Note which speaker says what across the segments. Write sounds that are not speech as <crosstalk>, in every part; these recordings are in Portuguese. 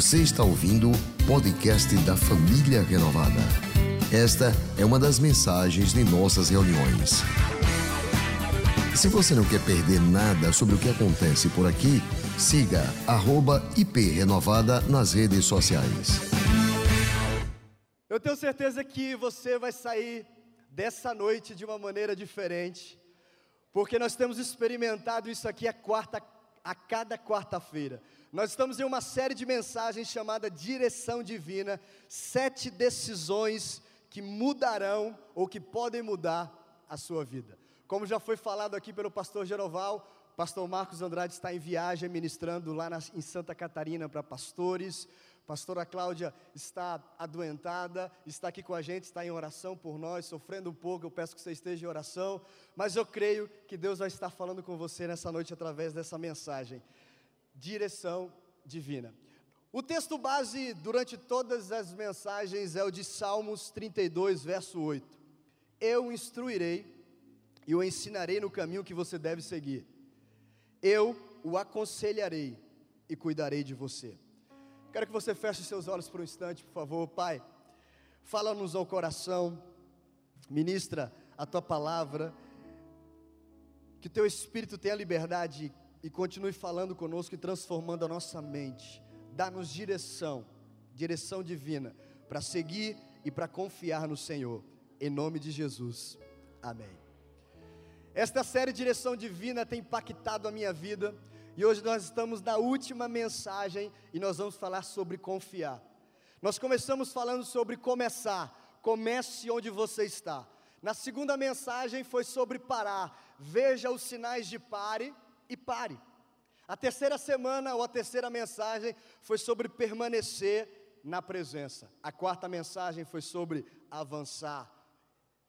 Speaker 1: Você está ouvindo o podcast da Família Renovada. Esta é uma das mensagens de nossas reuniões. Se você não quer perder nada sobre o que acontece por aqui, siga @iprenovada nas redes sociais.
Speaker 2: Eu tenho certeza que você vai sair dessa noite de uma maneira diferente, porque nós temos experimentado isso aqui a, quarta, a cada quarta-feira. Nós estamos em uma série de mensagens chamada Direção Divina, sete decisões que mudarão ou que podem mudar a sua vida. Como já foi falado aqui pelo pastor Geroval, pastor Marcos Andrade está em viagem ministrando lá na, em Santa Catarina para pastores. Pastora Cláudia está adoentada, está aqui com a gente, está em oração por nós, sofrendo um pouco. Eu peço que você esteja em oração, mas eu creio que Deus vai estar falando com você nessa noite através dessa mensagem. Direção divina. O texto base durante todas as mensagens é o de Salmos 32, verso 8. Eu instruirei e o ensinarei no caminho que você deve seguir. Eu o aconselharei e cuidarei de você. Quero que você feche seus olhos por um instante, por favor. Pai, fala-nos ao coração, ministra a tua palavra, que teu Espírito tenha liberdade e continue falando conosco e transformando a nossa mente. Dá-nos direção, direção divina, para seguir e para confiar no Senhor. Em nome de Jesus. Amém. Esta série Direção Divina tem impactado a minha vida e hoje nós estamos na última mensagem e nós vamos falar sobre confiar. Nós começamos falando sobre começar. Comece onde você está. Na segunda mensagem foi sobre parar. Veja os sinais de pare e pare. A terceira semana ou a terceira mensagem foi sobre permanecer na presença. A quarta mensagem foi sobre avançar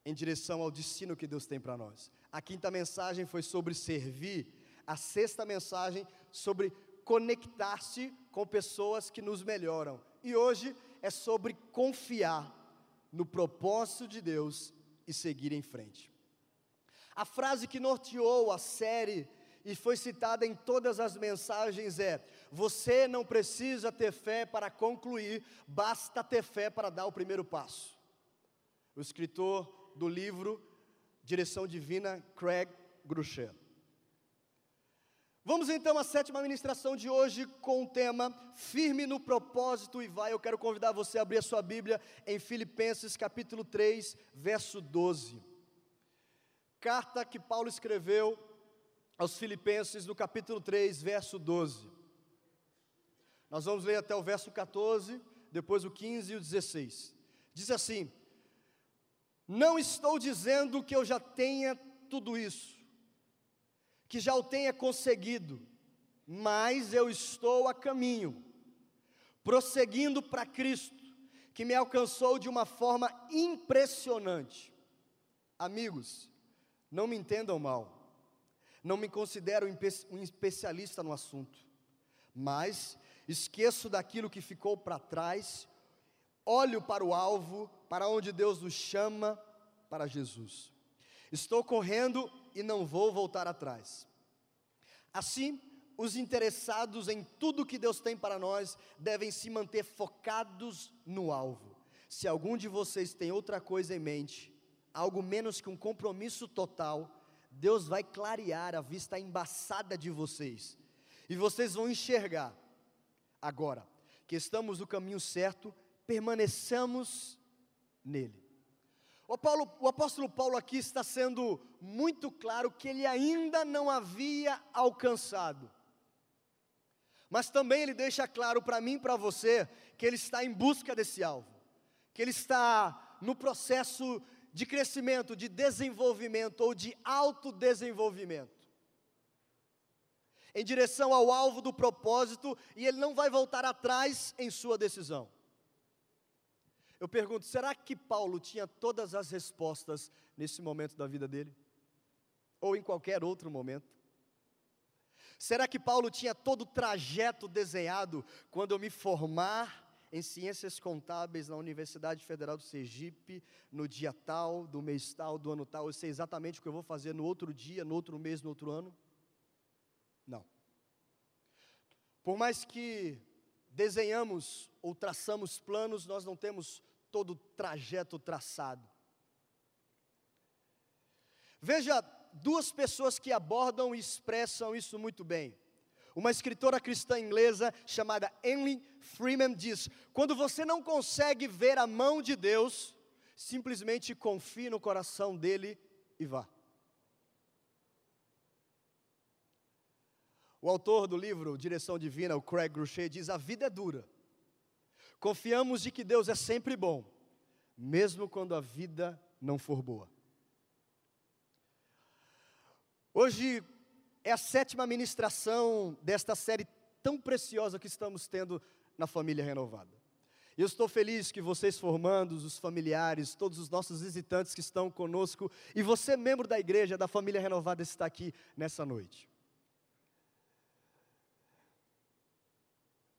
Speaker 2: em direção ao destino que Deus tem para nós. A quinta mensagem foi sobre servir a sexta mensagem sobre conectar-se com pessoas que nos melhoram. E hoje é sobre confiar no propósito de Deus e seguir em frente. A frase que norteou a série e foi citada em todas as mensagens é: Você não precisa ter fé para concluir, basta ter fé para dar o primeiro passo. O escritor do livro Direção Divina, Craig Groeschel. Vamos então à sétima ministração de hoje com o tema Firme no propósito e vai. Eu quero convidar você a abrir a sua Bíblia em Filipenses capítulo 3, verso 12. Carta que Paulo escreveu aos Filipenses no capítulo 3, verso 12. Nós vamos ler até o verso 14, depois o 15 e o 16. Diz assim: Não estou dizendo que eu já tenha tudo isso que já o tenha conseguido, mas eu estou a caminho, prosseguindo para Cristo, que me alcançou de uma forma impressionante. Amigos, não me entendam mal, não me considero um especialista no assunto, mas esqueço daquilo que ficou para trás, olho para o alvo, para onde Deus nos chama, para Jesus. Estou correndo e não vou voltar atrás. Assim, os interessados em tudo que Deus tem para nós devem se manter focados no alvo. Se algum de vocês tem outra coisa em mente, algo menos que um compromisso total, Deus vai clarear a vista embaçada de vocês, e vocês vão enxergar, agora, que estamos no caminho certo, permaneçamos nele. O, Paulo, o, apóstolo Paulo aqui está sendo muito claro que ele ainda não havia alcançado. Mas também ele deixa claro para mim e para você que ele está em busca desse alvo, que ele está no processo de crescimento, de desenvolvimento ou de autodesenvolvimento. Em direção ao alvo do propósito, e ele não vai voltar atrás em sua decisão. Eu pergunto, será que Paulo tinha todas as respostas nesse momento da vida dele? Ou em qualquer outro momento? Será que Paulo tinha todo o trajeto desenhado quando eu me formar em ciências contábeis na Universidade Federal do Sergipe, no dia tal, do mês tal, do ano tal, eu sei exatamente o que eu vou fazer no outro dia, no outro mês, no outro ano? Não. Por mais que desenhamos ou traçamos planos, nós não temos todo o trajeto traçado. Veja duas pessoas que abordam e expressam isso muito bem. Uma escritora cristã inglesa chamada Emily Freeman diz: quando você não consegue ver a mão de Deus, simplesmente confie no coração dele e vá. O autor do livro Direção Divina, o Craig Groeschel, diz: a vida é dura. Confiamos de que Deus é sempre bom, mesmo quando a vida não for boa. Hoje é a sétima ministração desta série tão preciosa que estamos tendo na família renovada. Eu estou feliz que vocês formandos, os familiares, todos os nossos visitantes que estão conosco e você, membro da igreja, da família renovada, está aqui nessa noite.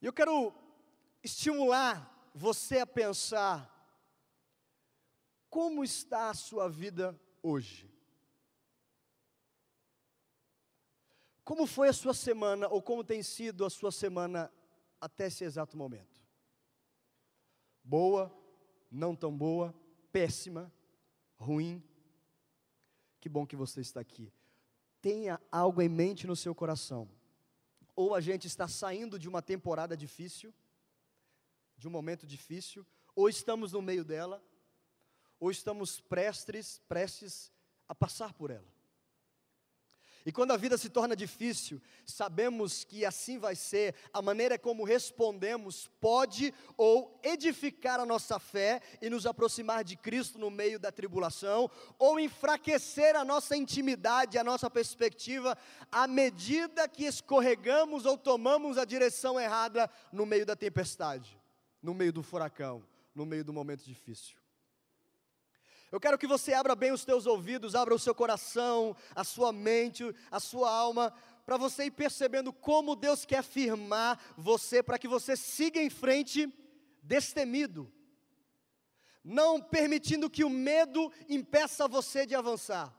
Speaker 2: Eu quero estimular você a pensar como está a sua vida hoje. Como foi a sua semana, ou como tem sido a sua semana até esse exato momento? Boa, não tão boa, péssima, ruim? Que bom que você está aqui. Tenha algo em mente no seu coração. Ou a gente está saindo de uma temporada difícil, de um momento difícil, ou estamos no meio dela, ou estamos prestes, prestes a passar por ela. E quando a vida se torna difícil, sabemos que assim vai ser, a maneira como respondemos pode ou edificar a nossa fé e nos aproximar de Cristo no meio da tribulação, ou enfraquecer a nossa intimidade, a nossa perspectiva, à medida que escorregamos ou tomamos a direção errada no meio da tempestade, no meio do furacão, no meio do momento difícil. Eu quero que você abra bem os teus ouvidos, abra o seu coração, a sua mente, a sua alma, para você ir percebendo como Deus quer firmar você, para que você siga em frente destemido, não permitindo que o medo impeça você de avançar.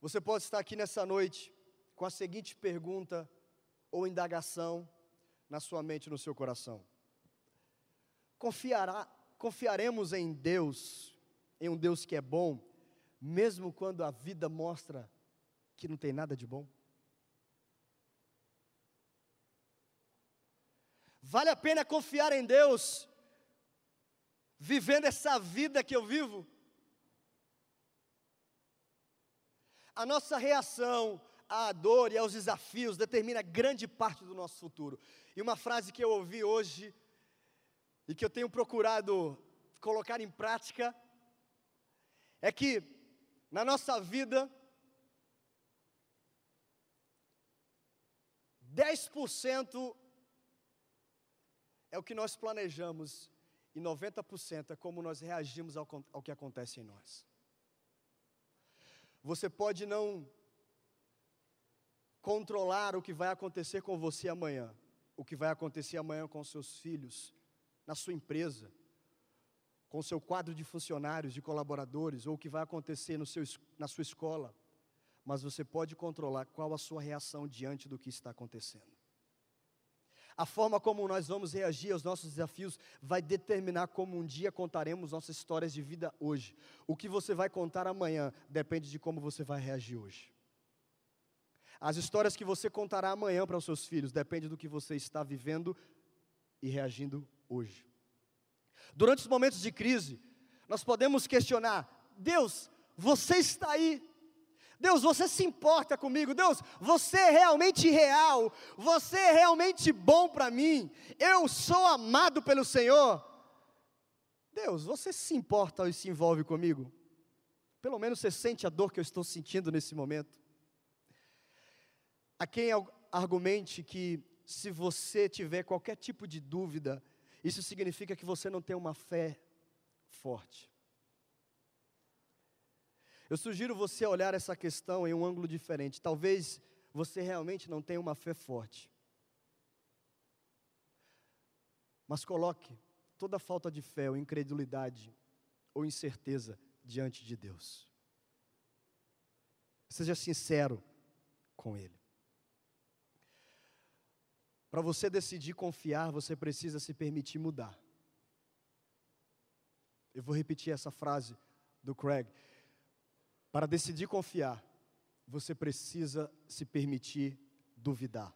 Speaker 2: Você pode estar aqui nessa noite com a seguinte pergunta ou indagação na sua mente, no seu coração: Confiará, confiaremos em Deus, em um Deus que é bom, mesmo quando a vida mostra que não tem nada de bom? Vale a pena confiar em Deus, vivendo essa vida que eu vivo? A nossa reação à dor e aos desafios determina grande parte do nosso futuro. E uma frase que eu ouvi hoje e que eu tenho procurado colocar em prática é que na nossa vida 10% é o que nós planejamos e 90% é como nós reagimos ao, ao, que acontece em nós. Você pode não controlar o que vai acontecer com você amanhã, o que vai acontecer amanhã com seus filhos, na sua empresa, com o seu quadro de funcionários, de colaboradores, ou o que vai acontecer no seu, na sua escola, mas você pode controlar qual a sua reação diante do que está acontecendo. A forma como nós vamos reagir aos nossos desafios vai determinar como um dia contaremos nossas histórias de vida hoje. O que você vai contar amanhã depende de como você vai reagir hoje. As histórias que você contará amanhã para os seus filhos depende do que você está vivendo e reagindo hoje. Durante os momentos de crise, nós podemos questionar: Deus, você está aí? Deus, você se importa comigo? Deus, você é realmente real? Você é realmente bom para mim? Eu sou amado pelo Senhor? Deus, você se importa e se envolve comigo? Pelo menos você sente a dor que eu estou sentindo nesse momento. Há quem argumente que se você tiver qualquer tipo de dúvida isso significa que você não tem uma fé forte. Eu sugiro você olhar essa questão em um ângulo diferente. Talvez você realmente não tenha uma fé forte. Mas coloque toda falta de fé ou incredulidade ou incerteza diante de Deus. Seja sincero com Ele. Para você decidir confiar, você precisa se permitir mudar. Eu vou repetir essa frase do Craig. Para decidir confiar, você precisa se permitir duvidar.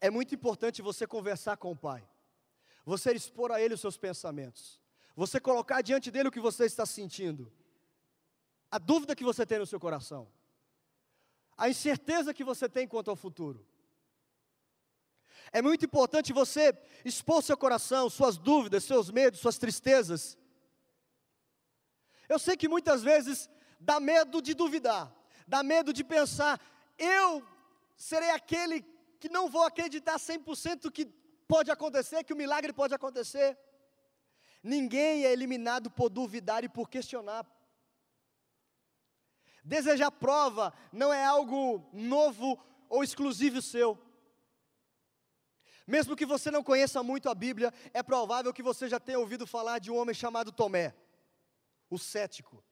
Speaker 2: É muito importante você conversar com o Pai, você expor a Ele os seus pensamentos, você colocar diante dele o que você está sentindo, a dúvida que você tem no seu coração, a incerteza que você tem quanto ao futuro. É muito importante você expor seu coração, suas dúvidas, seus medos, suas tristezas. Eu sei que muitas vezes dá medo de duvidar, dá medo de pensar, eu serei aquele que não vou acreditar 100% que pode acontecer, que o milagre pode acontecer. Ninguém é eliminado por duvidar e por questionar. Desejar prova não é algo novo ou exclusivo seu. Mesmo que você não conheça muito a Bíblia, é provável que você já tenha ouvido falar de um homem chamado Tomé, o cético,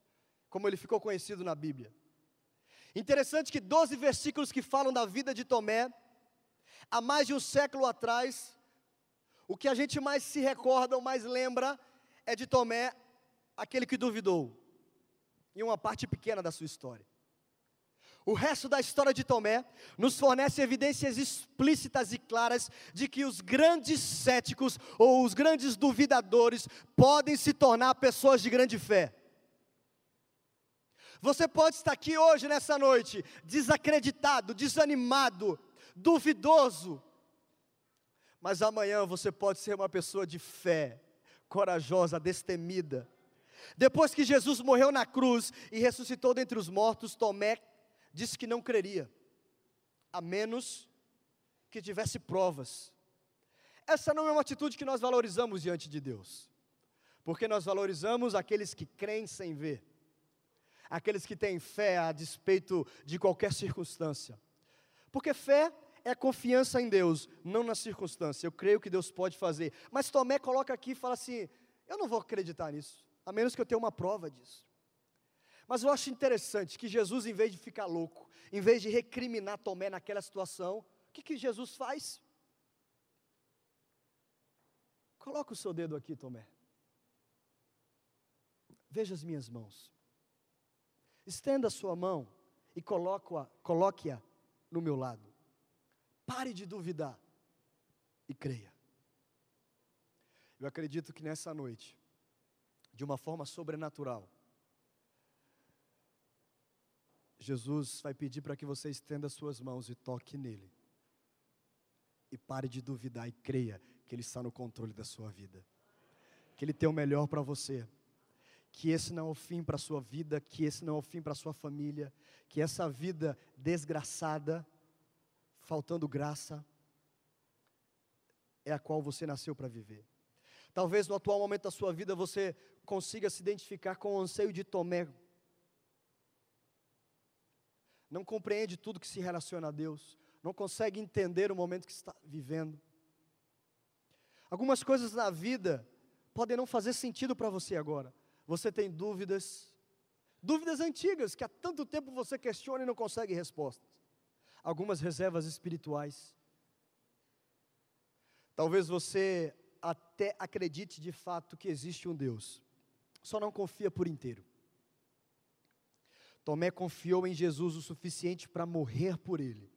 Speaker 2: como ele ficou conhecido na Bíblia. Interessante que 12 versículos que falam da vida de Tomé, há mais de um século atrás, o que a gente mais se recorda ou mais lembra é de Tomé, aquele que duvidou, em uma parte pequena da sua história. O resto da história de Tomé nos fornece evidências explícitas e claras de que os grandes céticos ou os grandes duvidadores podem se tornar pessoas de grande fé. Você pode estar aqui hoje, nessa noite, desacreditado, desanimado, duvidoso, mas amanhã você pode ser uma pessoa de fé, corajosa, destemida. Depois que Jesus morreu na cruz e ressuscitou dentre os mortos, Tomé disse que não creria, a menos que tivesse provas. Essa não é uma atitude que nós valorizamos diante de Deus, porque nós valorizamos aqueles que creem sem ver, aqueles que têm fé a despeito de qualquer circunstância, porque fé é confiança em Deus, não na circunstância. Eu creio que Deus pode fazer. Mas Tomé coloca aqui e fala assim: eu não vou acreditar nisso, a menos que eu tenha uma prova disso. Mas eu acho interessante que Jesus, em vez de ficar louco, em vez de recriminar Tomé naquela situação, o que, que Jesus faz? Coloca o seu dedo aqui, Tomé. Veja as minhas mãos. Estenda a sua mão e coloque-a coloque no meu lado. Pare de duvidar e creia. Eu acredito que nessa noite, de uma forma sobrenatural, Jesus vai pedir para que você estenda suas mãos e toque nele. E pare de duvidar e creia que Ele está no controle da sua vida. Que Ele tem o melhor para você. Que esse não é o fim para a sua vida, que esse não é o fim para a sua família, que essa vida desgraçada, faltando graça, é a qual você nasceu para viver. Talvez no atual momento da sua vida você consiga se identificar com o anseio de Tomé, não compreende tudo que se relaciona a Deus, não consegue entender o momento que está vivendo. Algumas coisas na vida podem não fazer sentido para você agora. Você tem dúvidas, dúvidas antigas que há tanto tempo você questiona e não consegue respostas. Algumas reservas espirituais. Talvez você até acredite de fato que existe um Deus, só não confia por inteiro. Tomé confiou em Jesus o suficiente para morrer por ele.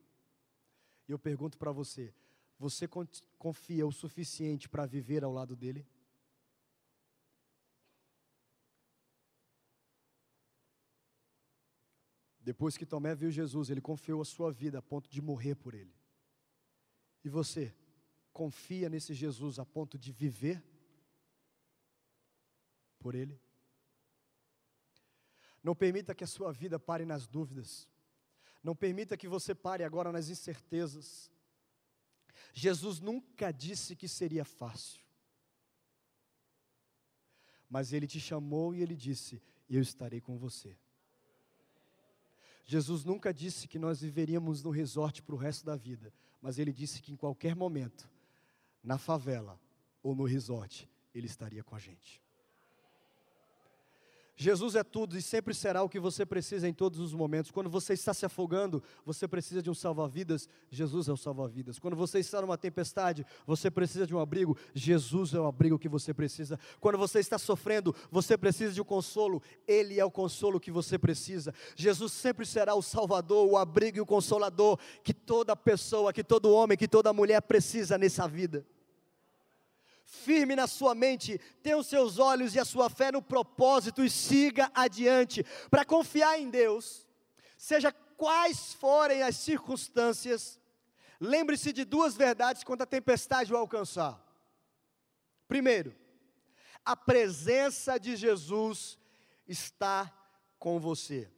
Speaker 2: E eu pergunto para você: você confia o suficiente para viver ao lado dele? Depois que Tomé viu Jesus, ele confiou a sua vida a ponto de morrer por ele. E você, confia nesse Jesus a ponto de viver por ele? Não permita que a sua vida pare nas dúvidas. Não permita que você pare agora nas incertezas. Jesus nunca disse que seria fácil. Mas ele te chamou e ele disse: Eu estarei com você. Jesus nunca disse que nós viveríamos no resort para o resto da vida, mas ele disse que em qualquer momento, na favela ou no resort, ele estaria com a gente. Jesus é tudo e sempre será o que você precisa em todos os momentos. Quando você está se afogando, você precisa de um salva-vidas, Jesus é o salva-vidas. Quando você está numa tempestade, você precisa de um abrigo, Jesus é o abrigo que você precisa. Quando você está sofrendo, você precisa de um consolo, Ele é o consolo que você precisa. Jesus sempre será o salvador, o abrigo e o consolador que toda pessoa, que todo homem, que toda mulher precisa nessa vida firme na sua mente, tenha os seus olhos e a sua fé no propósito e siga adiante, para confiar em Deus, seja quais forem as circunstâncias, lembre-se de duas verdades quando a tempestade o alcançar. Primeiro, a presença de Jesus está com você.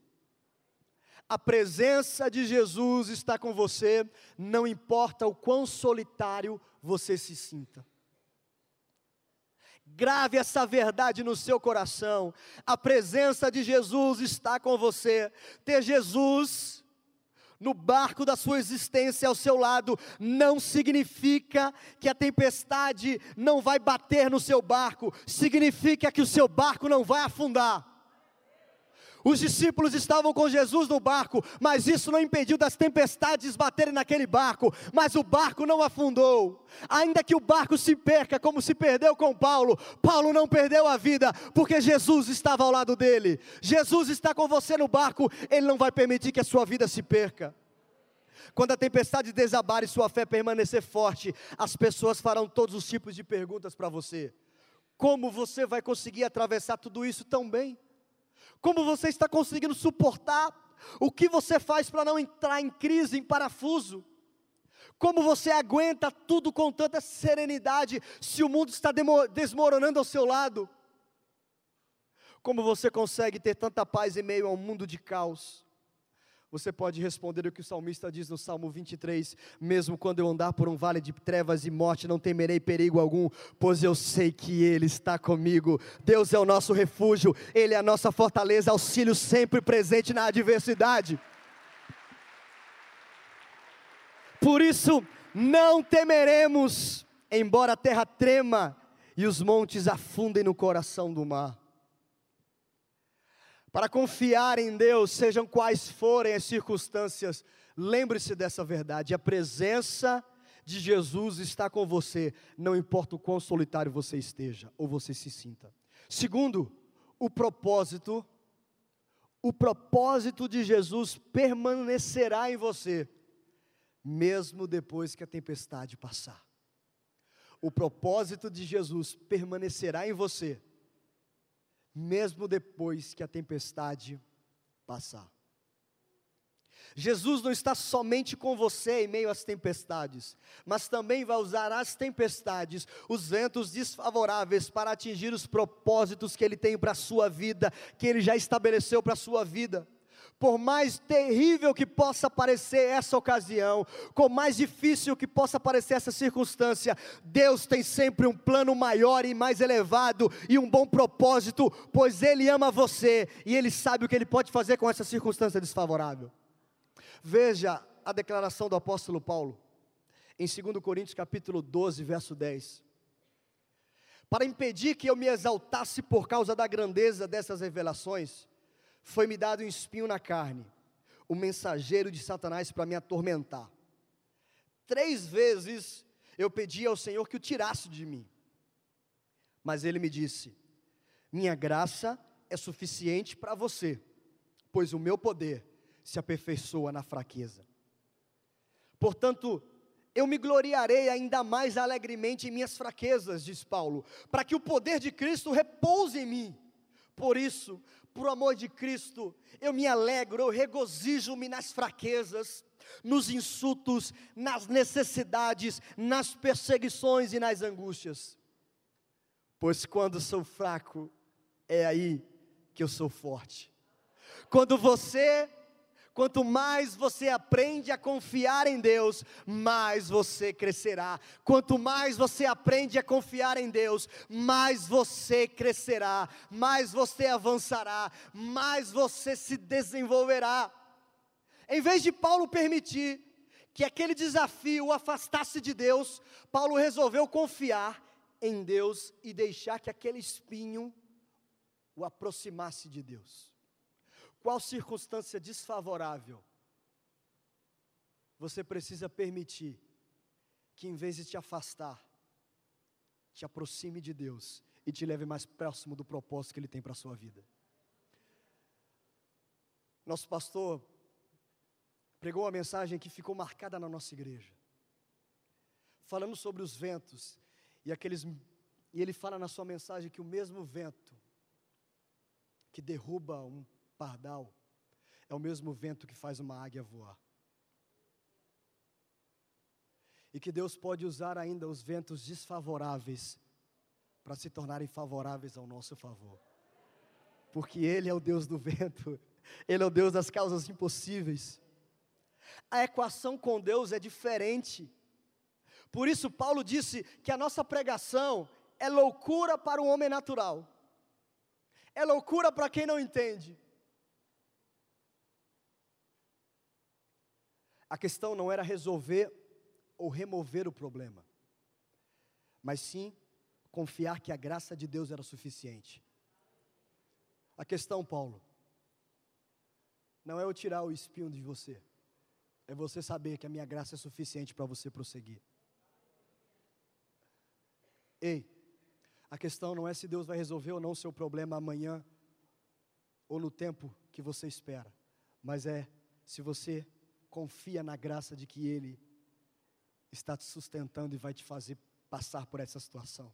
Speaker 2: A presença de Jesus está com você, não importa o quão solitário você se sinta. Grave essa verdade no seu coração. A presença de Jesus está com você. Ter Jesus no barco da sua existência ao seu lado não significa que a tempestade não vai bater no seu barco, significa que o seu barco não vai afundar. Os discípulos estavam com Jesus no barco, mas isso não impediu das tempestades baterem naquele barco, mas o barco não afundou. Ainda que o barco se perca, como se perdeu com Paulo, Paulo não perdeu a vida, porque Jesus estava ao lado dele. Jesus está com você no barco, ele não vai permitir que a sua vida se perca. Quando a tempestade desabar e sua fé permanecer forte, as pessoas farão todos os tipos de perguntas para você. Como você vai conseguir atravessar tudo isso tão bem? Como você está conseguindo suportar? O que você faz para não entrar em crise, em parafuso? Como você aguenta tudo com tanta serenidade se o mundo está desmoronando ao seu lado? Como você consegue ter tanta paz em meio a um mundo de caos? Você pode responder o que o salmista diz no Salmo 23: Mesmo quando eu andar por um vale de trevas e morte, não temerei perigo algum, pois eu sei que Ele está comigo. Deus é o nosso refúgio, Ele é a nossa fortaleza, auxílio sempre presente na adversidade. Por isso, não temeremos, embora a terra trema e os montes afundem no coração do mar para confiar em Deus, sejam quais forem as circunstâncias, lembre-se dessa verdade: a presença de Jesus está com você, não importa o quão solitário você esteja ou você se sinta. Segundo, o propósito, o propósito de Jesus permanecerá em você, mesmo depois que a tempestade passar. O propósito de Jesus permanecerá em você mesmo depois que a tempestade passar. Jesus não está somente com você em meio às tempestades, mas também vai usar as tempestades, os ventos desfavoráveis, para atingir os propósitos que Ele tem para a sua vida, que Ele já estabeleceu para a sua vida por mais terrível que possa parecer essa ocasião, por mais difícil que possa parecer essa circunstância, Deus tem sempre um plano maior e mais elevado e um bom propósito, pois Ele ama você e Ele sabe o que Ele pode fazer com essa circunstância desfavorável. Veja a declaração do apóstolo Paulo, em 2 Coríntios capítulo 12, verso 10. Para impedir que eu me exaltasse por causa da grandeza dessas revelações, foi-me dado um espinho na carne, o mensageiro de Satanás para me atormentar. Três vezes eu pedi ao Senhor que o tirasse de mim. Mas ele me disse: Minha graça é suficiente para você, pois o meu poder se aperfeiçoa na fraqueza. Portanto, eu me gloriarei ainda mais alegremente em minhas fraquezas, diz Paulo, para que o poder de Cristo repouse em mim. Por isso, por amor de Cristo, eu me alegro, eu regozijo-me nas fraquezas, nos insultos, nas necessidades, nas perseguições e nas angústias. Pois quando sou fraco, é aí que eu sou forte. Quando você Quanto mais você aprende a confiar em Deus, mais você crescerá. Quanto mais você aprende a confiar em Deus, mais você crescerá, mais você avançará, mais você se desenvolverá. Em vez de Paulo permitir que aquele desafio o afastasse de Deus, Paulo resolveu confiar em Deus e deixar que aquele espinho o aproximar-se de Deus? Qual circunstância desfavorável você precisa permitir que, em vez de te afastar, te aproxime de Deus e te leve mais próximo do propósito que Ele tem para a sua vida? Nosso pastor pregou uma mensagem que ficou marcada na nossa igreja, falando sobre os ventos e aqueles e ele fala na sua mensagem que o mesmo vento que derruba um pardal é o mesmo vento que faz uma águia voar. E que Deus pode usar ainda os ventos desfavoráveis para se tornarem favoráveis ao nosso favor. Porque Ele é o Deus do vento, <laughs> Ele é o Deus das causas impossíveis. A equação com Deus é diferente. Por isso, Paulo disse que a nossa pregação é loucura para o homem natural, é loucura para quem não entende. A questão não era resolver ou remover o problema, mas sim confiar que a graça de Deus era suficiente. A questão, Paulo, não é eu tirar o espinho de você, é você saber que a minha graça é suficiente para você prosseguir. Ei, a questão não é se Deus vai resolver ou não o seu problema amanhã ou no tempo que você espera, mas é se você confia na graça de que Ele está te sustentando e vai te fazer passar por essa situação.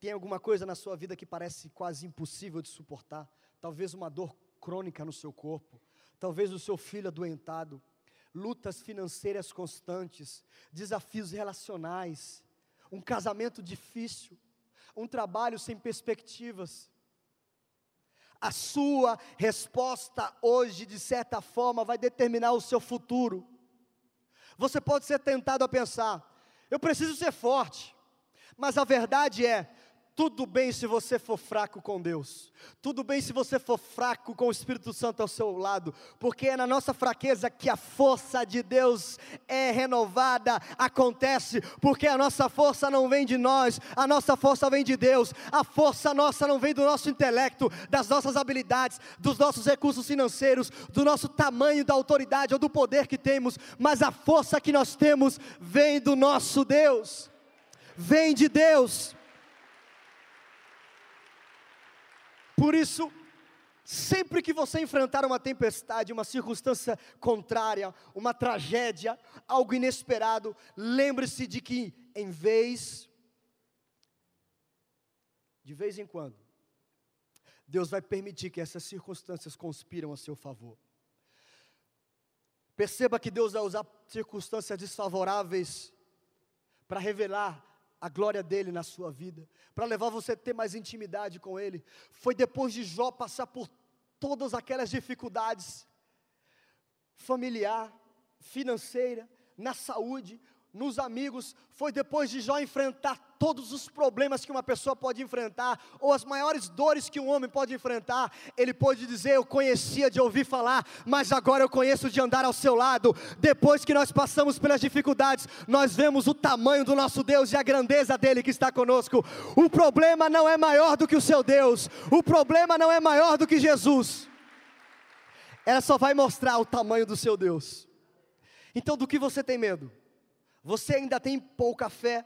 Speaker 2: Tem alguma coisa na sua vida que parece quase impossível de suportar? Talvez uma dor crônica no seu corpo, talvez o seu filho adoentado, lutas financeiras constantes, desafios relacionais, um casamento difícil um trabalho sem perspectivas. A sua resposta hoje, de certa forma, vai determinar o seu futuro. Você pode ser tentado a pensar: eu preciso ser forte, mas a verdade é, tudo bem se você for fraco com Deus, tudo bem se você for fraco com o Espírito Santo ao seu lado, porque é na nossa fraqueza que a força de Deus é renovada, acontece, porque a nossa força não vem de nós, a nossa força vem de Deus, a força nossa não vem do nosso intelecto, das nossas habilidades, dos nossos recursos financeiros, do nosso tamanho da autoridade ou do poder que temos, mas a força que nós temos vem do nosso Deus, vem de Deus. Por isso, sempre que você enfrentar uma tempestade, uma circunstância contrária, uma tragédia, algo inesperado, lembre-se de que, em vez, de vez em quando, Deus vai permitir que essas circunstâncias conspiram a seu favor. Perceba que Deus vai usar circunstâncias desfavoráveis para revelar a glória dele na sua vida, para levar você a ter mais intimidade com ele. Foi depois de Jó passar por todas aquelas dificuldades familiar, financeira, na saúde, nos amigos, foi depois de Jó enfrentar todos os problemas que uma pessoa pode enfrentar, ou as maiores dores que um homem pode enfrentar, ele pode dizer: Eu conhecia de ouvir falar, mas agora eu conheço de andar ao seu lado. Depois que nós passamos pelas dificuldades, nós vemos o tamanho do nosso Deus e a grandeza dele que está conosco. O problema não é maior do que o seu Deus, o problema não é maior do que Jesus. Ela só vai mostrar o tamanho do seu Deus. Então, do que você tem medo? Você ainda tem pouca fé?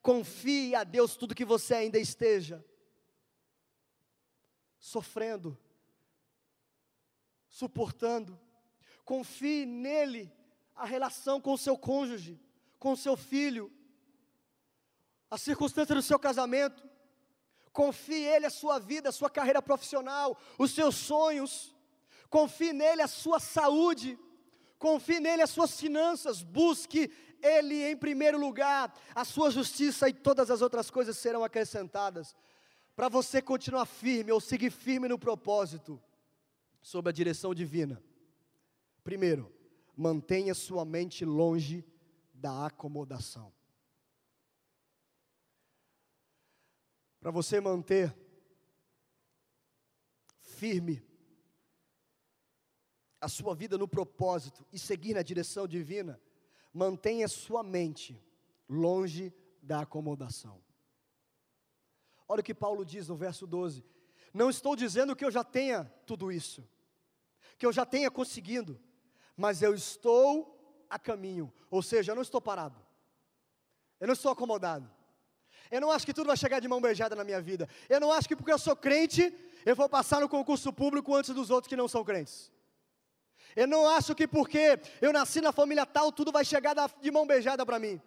Speaker 2: Confie a Deus tudo que você ainda esteja sofrendo, suportando. Confie nele a relação com o seu cônjuge, com o seu filho, a circunstância do seu casamento. Confie nele a sua vida, a sua carreira profissional, os seus sonhos. Confie nele a sua saúde. Confie nele as suas finanças. Busque ele em primeiro lugar, a sua justiça e todas as outras coisas serão acrescentadas. Para você continuar firme ou seguir firme no propósito, sob a direção divina. Primeiro, mantenha sua mente longe da acomodação. Para você manter firme a sua vida no propósito e seguir na direção divina, mantenha sua mente longe da acomodação. Olha o que Paulo diz no verso 12: Não estou dizendo que eu já tenha tudo isso, que eu já tenha conseguido, mas eu estou a caminho, ou seja, eu não estou parado, eu não estou acomodado. Eu não acho que tudo vai chegar de mão beijada na minha vida. Eu não acho que porque eu sou crente, eu vou passar no concurso público antes dos outros que não são crentes. Eu não acho que porque eu nasci na família tal, tudo vai chegar de mão beijada para mim.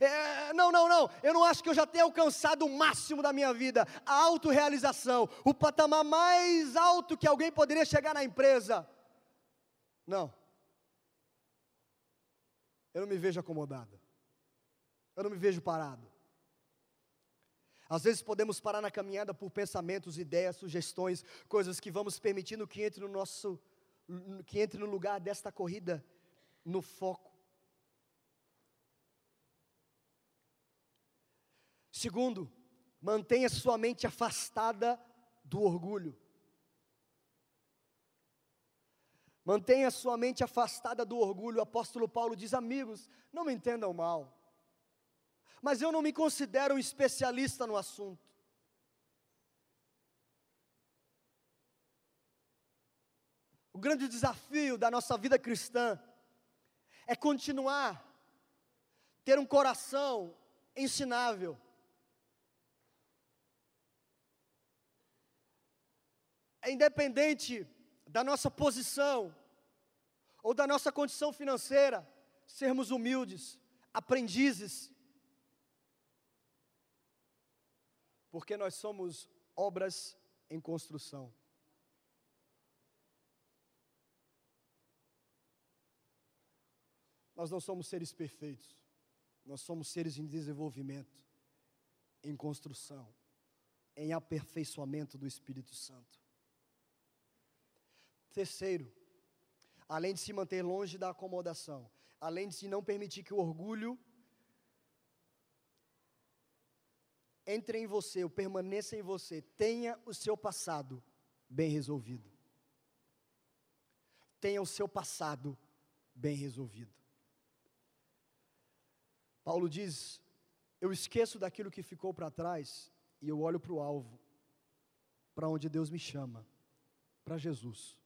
Speaker 2: É, não, não, não. Eu não acho que eu já tenha alcançado o máximo da minha vida, a autorrealização, o patamar mais alto que alguém poderia chegar na empresa. Não. Eu não me vejo acomodado. Eu não me vejo parado. Às vezes podemos parar na caminhada por pensamentos, ideias, sugestões, coisas que vamos permitindo que entre no nosso que entre no lugar desta corrida no foco. Segundo, mantenha sua mente afastada do orgulho. Mantenha sua mente afastada do orgulho. O apóstolo Paulo diz: Amigos, não me entendam mal mas eu não me considero um especialista no assunto. O grande desafio da nossa vida cristã é continuar ter um coração ensinável. É independente da nossa posição ou da nossa condição financeira, sermos humildes, aprendizes, porque nós somos obras em construção. Nós não somos seres perfeitos, nós somos seres em desenvolvimento, em construção, em aperfeiçoamento do Espírito Santo. Terceiro, além de se manter longe da acomodação, além de se não permitir que o orgulho entre em você, ou permaneça em você, tenha o seu passado bem resolvido. Tenha o seu passado bem resolvido. Paulo diz: Eu esqueço daquilo que ficou para trás e eu olho para o alvo, para onde Deus me chama, para Jesus.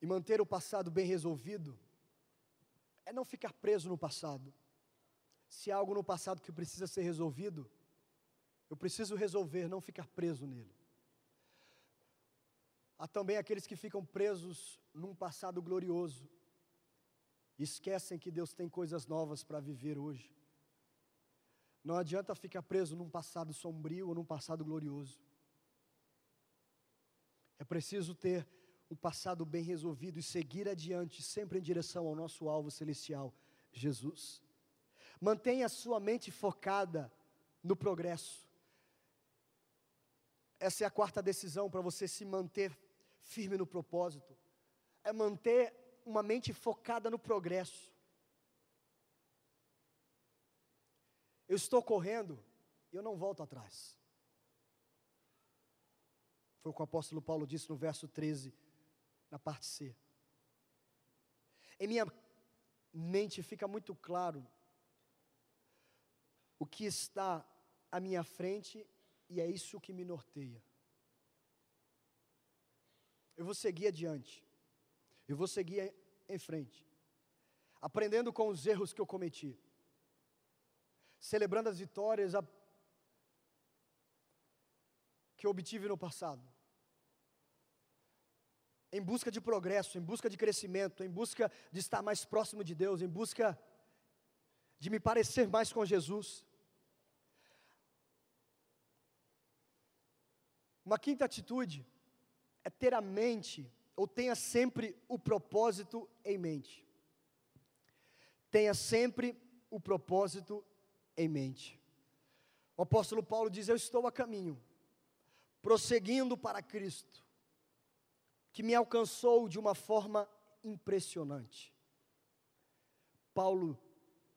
Speaker 2: E manter o passado bem resolvido é não ficar preso no passado. Se há algo no passado que precisa ser resolvido, eu preciso resolver, não ficar preso nele. Há também aqueles que ficam presos num passado glorioso, esquecem que Deus tem coisas novas para viver hoje. Não adianta ficar preso num passado sombrio ou num passado glorioso. É preciso ter um passado bem resolvido e seguir adiante, sempre em direção ao nosso alvo celestial, Jesus. Mantenha a sua mente focada no progresso. Essa é a quarta decisão para você se manter firme no propósito. É manter uma mente focada no progresso. Eu estou correndo e eu não volto atrás. Foi o que o apóstolo Paulo disse no verso 13 na parte C. Em minha mente fica muito claro o que está à minha frente e é isso que me norteia. Eu vou seguir adiante, eu vou seguir em frente, aprendendo com os erros que eu cometi, celebrando as vitórias que eu obtive no passado. Em busca de progresso, em busca de crescimento, em busca de estar mais próximo de Deus, em busca de me parecer mais com Jesus. Uma quinta atitude é ter a mente, ou tenha sempre o propósito em mente. Tenha sempre o propósito em mente. O apóstolo Paulo diz: Eu estou a caminho, prosseguindo para Cristo que me alcançou de uma forma impressionante. Paulo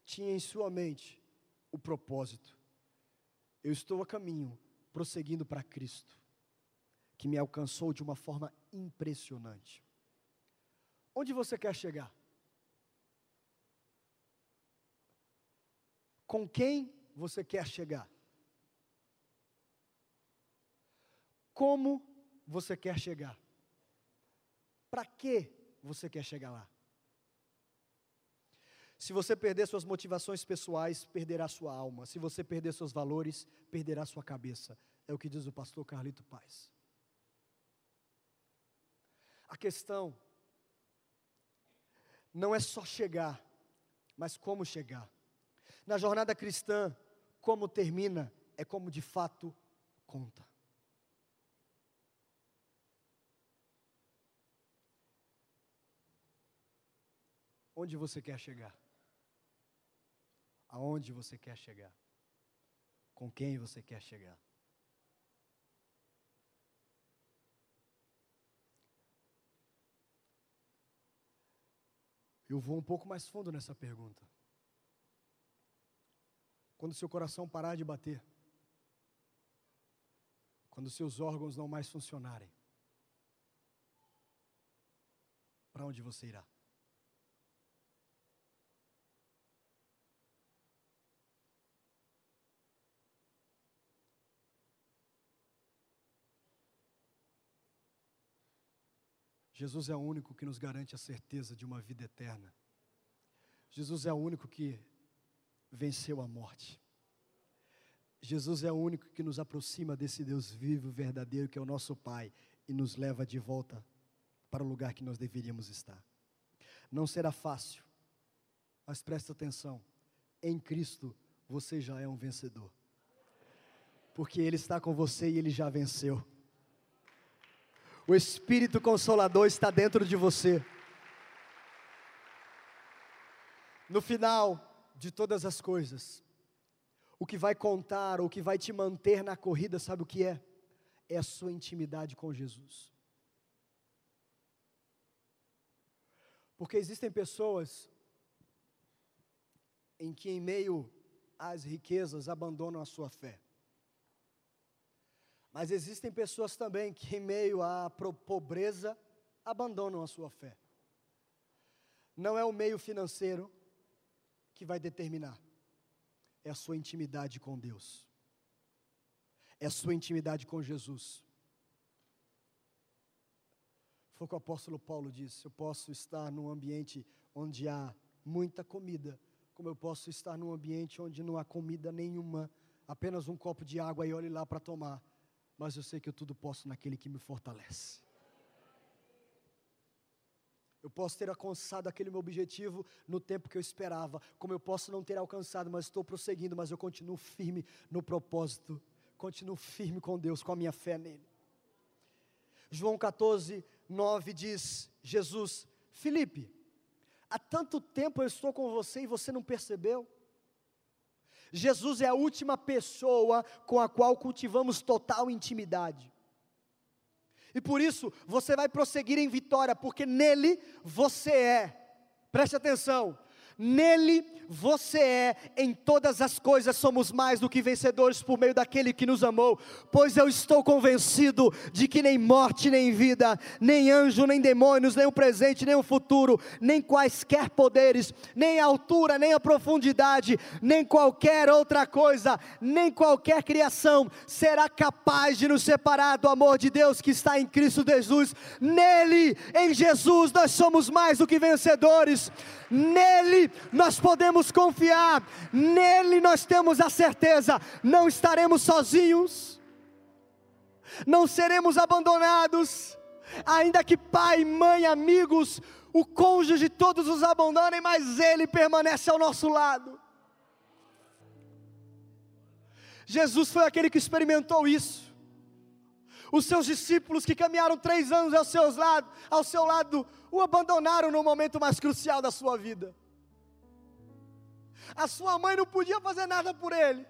Speaker 2: tinha em sua mente o propósito. Eu estou a caminho, prosseguindo para Cristo, que me alcançou de uma forma impressionante. Onde você quer chegar? Com quem você quer chegar? Como você quer chegar? Para que você quer chegar lá? Se você perder suas motivações pessoais, perderá sua alma. Se você perder seus valores, perderá sua cabeça. É o que diz o pastor Carlito Paz. A questão não é só chegar, mas como chegar. Na jornada cristã, como termina é como de fato conta. Onde você quer chegar? Aonde você quer chegar? Com quem você quer chegar? Eu vou um pouco mais fundo nessa pergunta. Quando seu coração parar de bater, quando seus órgãos não mais funcionarem, para onde você irá? Jesus é o único que nos garante a certeza de uma vida eterna. Jesus é o único que venceu a morte. Jesus é o único que nos aproxima desse Deus vivo, verdadeiro, que é o nosso Pai, e nos leva de volta para o lugar que nós deveríamos estar. Não será fácil, mas presta atenção: em Cristo você já é um vencedor, porque Ele está com você e Ele já venceu. O Espírito Consolador está dentro de você. No final de todas as coisas, o que vai contar, o que vai te manter na corrida, sabe o que é? É a sua intimidade com Jesus. Porque existem pessoas em que, em meio às riquezas, abandonam a sua fé. Mas existem pessoas também que, em meio à pobreza, abandonam a sua fé. Não é o meio financeiro que vai determinar, é a sua intimidade com Deus, é a sua intimidade com Jesus. Foi o que o apóstolo Paulo disse: eu posso estar num ambiente onde há muita comida, como eu posso estar num ambiente onde não há comida nenhuma, apenas um copo de água e olhe lá para tomar mas eu sei que eu tudo posso naquele que me fortalece. Eu posso ter alcançado aquele meu objetivo no tempo que eu esperava, como eu posso não ter alcançado, mas estou prosseguindo, mas eu continuo firme no propósito, continuo firme com Deus, com a minha fé nele. João 14, 9 diz: Jesus, Felipe, há tanto tempo eu estou com você e você não percebeu? Jesus é a última pessoa com a qual cultivamos total intimidade. E por isso você vai prosseguir em vitória, porque nele você é. Preste atenção, Nele você é, em todas as coisas somos mais do que vencedores por meio daquele que nos amou, pois eu estou convencido de que nem morte, nem vida, nem anjo, nem demônios, nem o presente, nem o futuro, nem quaisquer poderes, nem a altura, nem a profundidade, nem qualquer outra coisa, nem qualquer criação será capaz de nos separar do amor de Deus que está em Cristo Jesus. Nele, em Jesus, nós somos mais do que vencedores. Nele nós podemos confiar, nele nós temos a certeza, não estaremos sozinhos, não seremos abandonados, ainda que pai, mãe, amigos, o cônjuge todos os abandonem, mas ele permanece ao nosso lado. Jesus foi aquele que experimentou isso. Os seus discípulos que caminharam três anos ao, seus lado, ao seu lado o abandonaram no momento mais crucial da sua vida. A sua mãe não podia fazer nada por ele.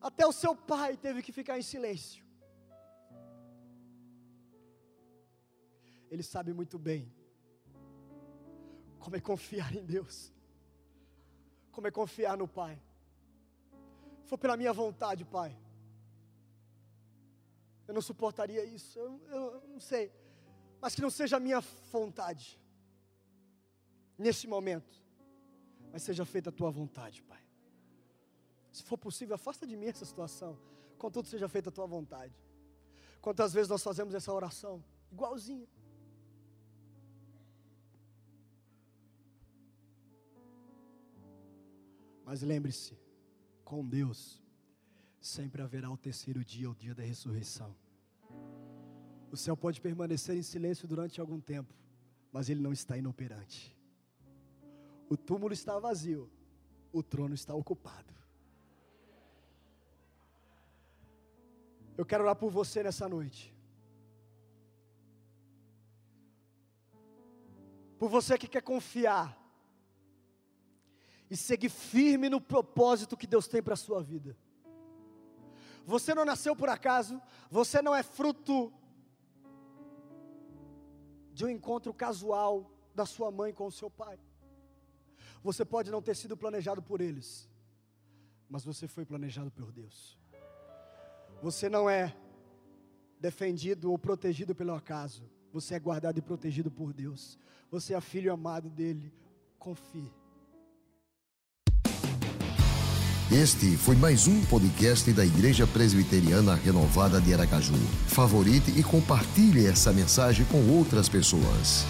Speaker 2: Até o seu pai teve que ficar em silêncio. Ele sabe muito bem como é confiar em Deus, como é confiar no Pai. Foi pela minha vontade, Pai. Eu não suportaria isso. Eu, eu, não sei. Mas que não seja a minha vontade. Nesse momento, mas seja feita a tua vontade, Pai. Se for possível, afasta de mim essa situação. Contudo, seja feita a tua vontade. Quantas vezes nós fazemos essa oração? Igualzinha. Mas lembre-se, com Deus, sempre haverá o terceiro dia, o dia da ressurreição. O céu pode permanecer em silêncio durante algum tempo, mas ele não está inoperante. O túmulo está vazio, o trono está ocupado. Eu quero orar por você nessa noite. Por você que quer confiar e seguir firme no propósito que Deus tem para a sua vida. Você não nasceu por acaso, você não é fruto de um encontro casual da sua mãe com o seu pai. Você pode não ter sido planejado por eles, mas você foi planejado por Deus. Você não é defendido ou protegido pelo acaso, você é guardado e protegido por Deus. Você é filho amado dele. Confie.
Speaker 1: Este foi mais um podcast da Igreja Presbiteriana Renovada de Aracaju. Favorite e compartilhe essa mensagem com outras pessoas.